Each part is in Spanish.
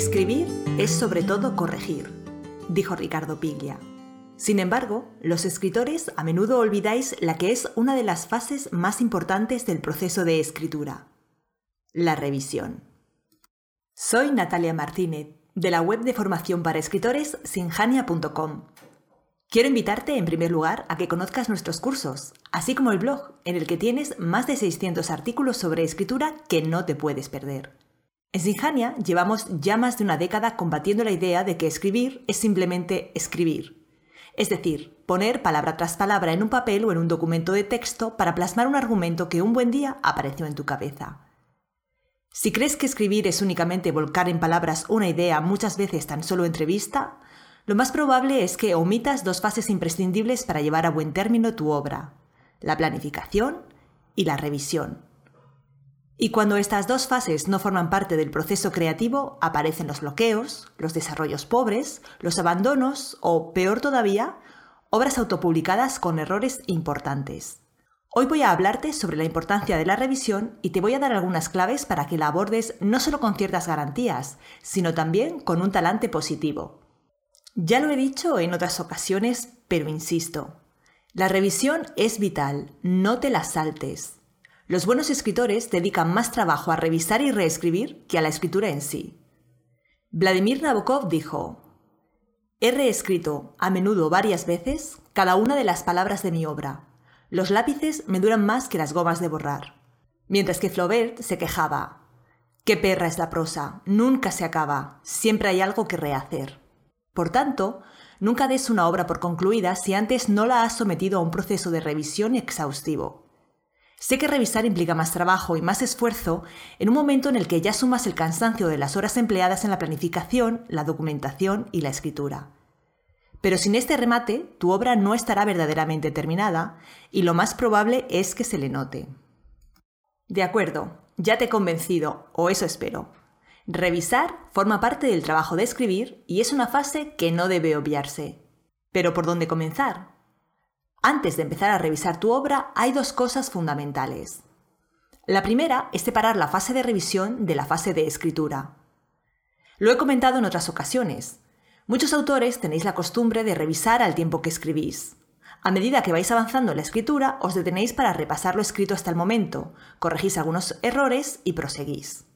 Escribir es sobre todo corregir, dijo Ricardo Piglia. Sin embargo, los escritores a menudo olvidáis la que es una de las fases más importantes del proceso de escritura, la revisión. Soy Natalia Martínez, de la web de formación para escritores sinjania.com. Quiero invitarte, en primer lugar, a que conozcas nuestros cursos, así como el blog, en el que tienes más de 600 artículos sobre escritura que no te puedes perder. En Sinjania llevamos ya más de una década combatiendo la idea de que escribir es simplemente escribir. Es decir, poner palabra tras palabra en un papel o en un documento de texto para plasmar un argumento que un buen día apareció en tu cabeza. Si crees que escribir es únicamente volcar en palabras una idea muchas veces tan solo entrevista, lo más probable es que omitas dos fases imprescindibles para llevar a buen término tu obra, la planificación y la revisión. Y cuando estas dos fases no forman parte del proceso creativo, aparecen los bloqueos, los desarrollos pobres, los abandonos o, peor todavía, obras autopublicadas con errores importantes. Hoy voy a hablarte sobre la importancia de la revisión y te voy a dar algunas claves para que la abordes no solo con ciertas garantías, sino también con un talante positivo. Ya lo he dicho en otras ocasiones, pero insisto, la revisión es vital, no te la saltes. Los buenos escritores dedican más trabajo a revisar y reescribir que a la escritura en sí. Vladimir Nabokov dijo, He reescrito, a menudo varias veces, cada una de las palabras de mi obra los lápices me duran más que las gomas de borrar. Mientras que Flaubert se quejaba. Qué perra es la prosa, nunca se acaba, siempre hay algo que rehacer. Por tanto, nunca des una obra por concluida si antes no la has sometido a un proceso de revisión exhaustivo. Sé que revisar implica más trabajo y más esfuerzo en un momento en el que ya sumas el cansancio de las horas empleadas en la planificación, la documentación y la escritura. Pero sin este remate, tu obra no estará verdaderamente terminada y lo más probable es que se le note. De acuerdo, ya te he convencido, o eso espero. Revisar forma parte del trabajo de escribir y es una fase que no debe obviarse. Pero ¿por dónde comenzar? Antes de empezar a revisar tu obra hay dos cosas fundamentales. La primera es separar la fase de revisión de la fase de escritura. Lo he comentado en otras ocasiones, Muchos autores tenéis la costumbre de revisar al tiempo que escribís. A medida que vais avanzando en la escritura, os detenéis para repasar lo escrito hasta el momento, corregís algunos errores y proseguís.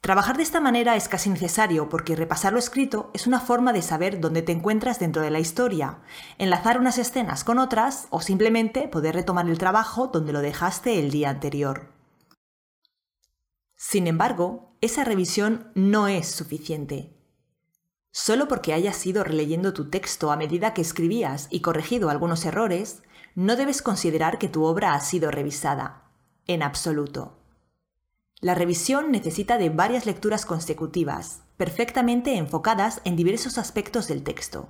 Trabajar de esta manera es casi necesario porque repasar lo escrito es una forma de saber dónde te encuentras dentro de la historia, enlazar unas escenas con otras o simplemente poder retomar el trabajo donde lo dejaste el día anterior. Sin embargo, esa revisión no es suficiente. Solo porque hayas ido releyendo tu texto a medida que escribías y corregido algunos errores, no debes considerar que tu obra ha sido revisada. En absoluto. La revisión necesita de varias lecturas consecutivas, perfectamente enfocadas en diversos aspectos del texto.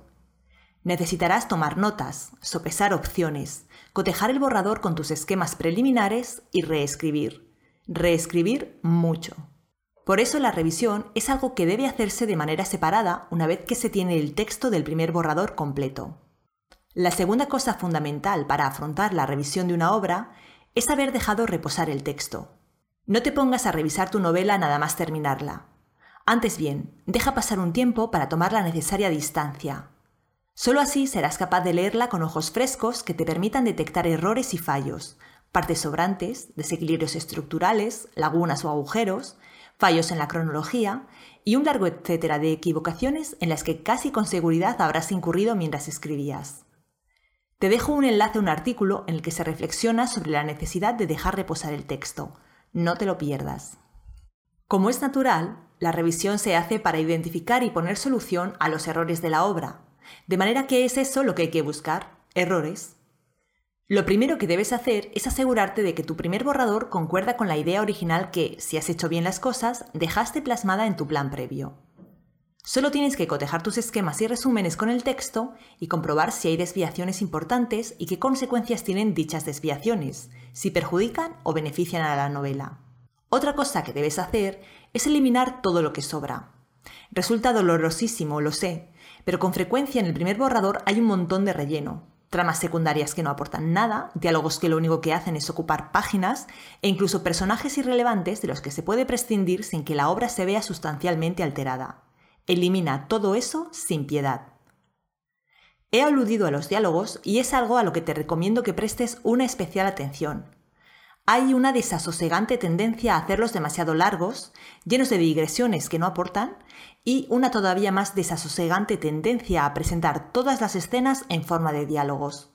Necesitarás tomar notas, sopesar opciones, cotejar el borrador con tus esquemas preliminares y reescribir. Reescribir mucho. Por eso la revisión es algo que debe hacerse de manera separada una vez que se tiene el texto del primer borrador completo. La segunda cosa fundamental para afrontar la revisión de una obra es haber dejado reposar el texto. No te pongas a revisar tu novela nada más terminarla. Antes bien, deja pasar un tiempo para tomar la necesaria distancia. Solo así serás capaz de leerla con ojos frescos que te permitan detectar errores y fallos, partes sobrantes, desequilibrios estructurales, lagunas o agujeros, fallos en la cronología y un largo etcétera de equivocaciones en las que casi con seguridad habrás incurrido mientras escribías. Te dejo un enlace a un artículo en el que se reflexiona sobre la necesidad de dejar reposar el texto. No te lo pierdas. Como es natural, la revisión se hace para identificar y poner solución a los errores de la obra, de manera que es eso lo que hay que buscar, errores. Lo primero que debes hacer es asegurarte de que tu primer borrador concuerda con la idea original que, si has hecho bien las cosas, dejaste plasmada en tu plan previo. Solo tienes que cotejar tus esquemas y resúmenes con el texto y comprobar si hay desviaciones importantes y qué consecuencias tienen dichas desviaciones, si perjudican o benefician a la novela. Otra cosa que debes hacer es eliminar todo lo que sobra. Resulta dolorosísimo, lo sé, pero con frecuencia en el primer borrador hay un montón de relleno, tramas secundarias que no aportan nada, diálogos que lo único que hacen es ocupar páginas e incluso personajes irrelevantes de los que se puede prescindir sin que la obra se vea sustancialmente alterada. Elimina todo eso sin piedad. He aludido a los diálogos y es algo a lo que te recomiendo que prestes una especial atención. Hay una desasosegante tendencia a hacerlos demasiado largos, llenos de digresiones que no aportan, y una todavía más desasosegante tendencia a presentar todas las escenas en forma de diálogos.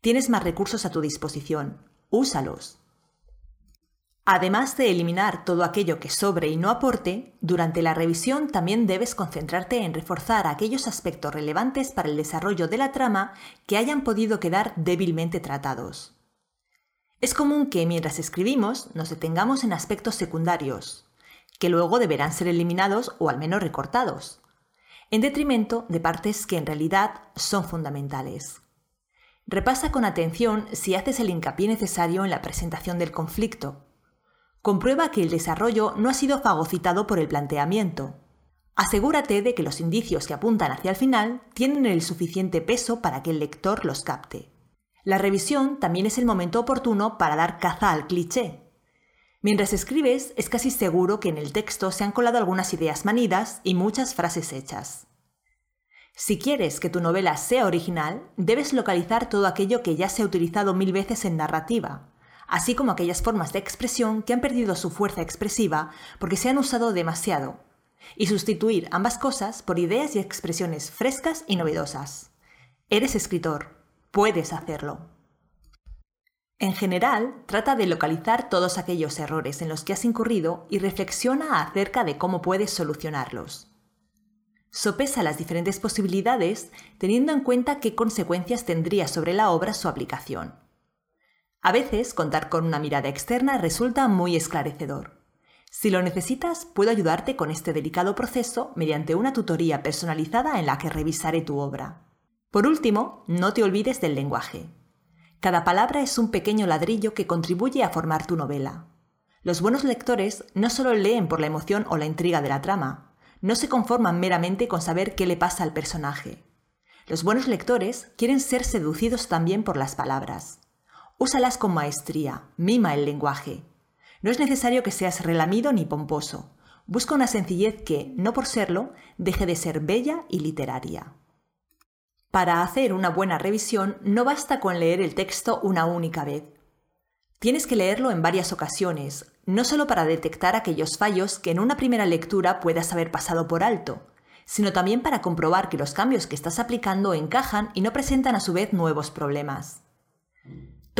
Tienes más recursos a tu disposición. Úsalos. Además de eliminar todo aquello que sobre y no aporte, durante la revisión también debes concentrarte en reforzar aquellos aspectos relevantes para el desarrollo de la trama que hayan podido quedar débilmente tratados. Es común que mientras escribimos nos detengamos en aspectos secundarios, que luego deberán ser eliminados o al menos recortados, en detrimento de partes que en realidad son fundamentales. Repasa con atención si haces el hincapié necesario en la presentación del conflicto, comprueba que el desarrollo no ha sido fagocitado por el planteamiento. Asegúrate de que los indicios que apuntan hacia el final tienen el suficiente peso para que el lector los capte. La revisión también es el momento oportuno para dar caza al cliché. Mientras escribes, es casi seguro que en el texto se han colado algunas ideas manidas y muchas frases hechas. Si quieres que tu novela sea original, debes localizar todo aquello que ya se ha utilizado mil veces en narrativa, así como aquellas formas de expresión que han perdido su fuerza expresiva porque se han usado demasiado, y sustituir ambas cosas por ideas y expresiones frescas y novedosas. Eres escritor, puedes hacerlo. En general, trata de localizar todos aquellos errores en los que has incurrido y reflexiona acerca de cómo puedes solucionarlos. Sopesa las diferentes posibilidades teniendo en cuenta qué consecuencias tendría sobre la obra su aplicación. A veces contar con una mirada externa resulta muy esclarecedor. Si lo necesitas, puedo ayudarte con este delicado proceso mediante una tutoría personalizada en la que revisaré tu obra. Por último, no te olvides del lenguaje. Cada palabra es un pequeño ladrillo que contribuye a formar tu novela. Los buenos lectores no solo leen por la emoción o la intriga de la trama, no se conforman meramente con saber qué le pasa al personaje. Los buenos lectores quieren ser seducidos también por las palabras. Úsalas con maestría, mima el lenguaje. No es necesario que seas relamido ni pomposo. Busca una sencillez que, no por serlo, deje de ser bella y literaria. Para hacer una buena revisión no basta con leer el texto una única vez. Tienes que leerlo en varias ocasiones, no solo para detectar aquellos fallos que en una primera lectura puedas haber pasado por alto, sino también para comprobar que los cambios que estás aplicando encajan y no presentan a su vez nuevos problemas.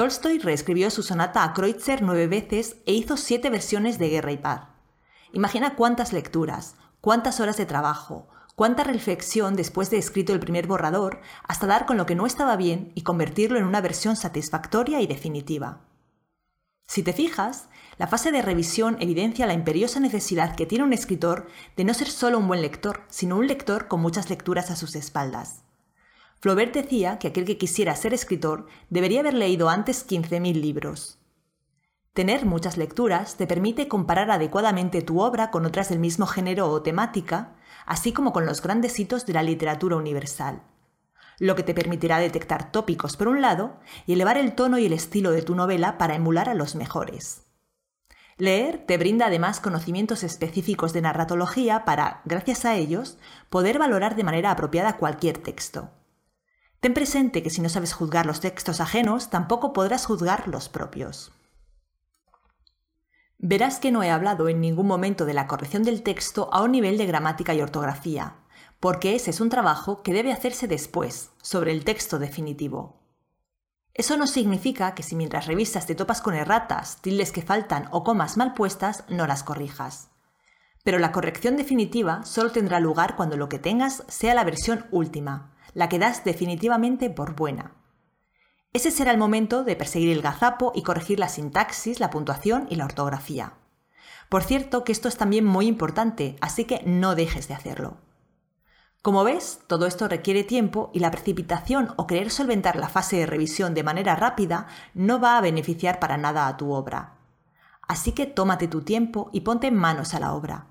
Tolstoy reescribió su sonata a Kreutzer nueve veces e hizo siete versiones de Guerra y Paz. Imagina cuántas lecturas, cuántas horas de trabajo, cuánta reflexión después de escrito el primer borrador hasta dar con lo que no estaba bien y convertirlo en una versión satisfactoria y definitiva. Si te fijas, la fase de revisión evidencia la imperiosa necesidad que tiene un escritor de no ser solo un buen lector, sino un lector con muchas lecturas a sus espaldas. Flaubert decía que aquel que quisiera ser escritor debería haber leído antes 15.000 libros. Tener muchas lecturas te permite comparar adecuadamente tu obra con otras del mismo género o temática, así como con los grandes hitos de la literatura universal, lo que te permitirá detectar tópicos por un lado y elevar el tono y el estilo de tu novela para emular a los mejores. Leer te brinda además conocimientos específicos de narratología para, gracias a ellos, poder valorar de manera apropiada cualquier texto. Ten presente que si no sabes juzgar los textos ajenos, tampoco podrás juzgar los propios. Verás que no he hablado en ningún momento de la corrección del texto a un nivel de gramática y ortografía, porque ese es un trabajo que debe hacerse después, sobre el texto definitivo. Eso no significa que si mientras revisas te topas con erratas, tildes que faltan o comas mal puestas, no las corrijas. Pero la corrección definitiva solo tendrá lugar cuando lo que tengas sea la versión última, la que das definitivamente por buena. Ese será el momento de perseguir el gazapo y corregir la sintaxis, la puntuación y la ortografía. Por cierto que esto es también muy importante, así que no dejes de hacerlo. Como ves, todo esto requiere tiempo y la precipitación o querer solventar la fase de revisión de manera rápida no va a beneficiar para nada a tu obra. Así que tómate tu tiempo y ponte manos a la obra.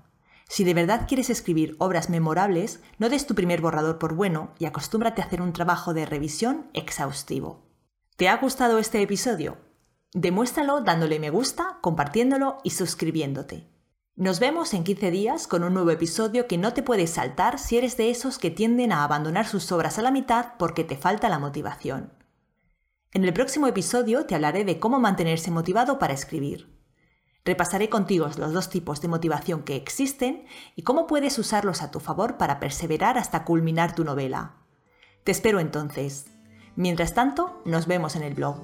Si de verdad quieres escribir obras memorables, no des tu primer borrador por bueno y acostúmbrate a hacer un trabajo de revisión exhaustivo. ¿Te ha gustado este episodio? Demuéstralo dándole me gusta, compartiéndolo y suscribiéndote. Nos vemos en 15 días con un nuevo episodio que no te puedes saltar si eres de esos que tienden a abandonar sus obras a la mitad porque te falta la motivación. En el próximo episodio te hablaré de cómo mantenerse motivado para escribir. Repasaré contigo los dos tipos de motivación que existen y cómo puedes usarlos a tu favor para perseverar hasta culminar tu novela. Te espero entonces. Mientras tanto, nos vemos en el blog.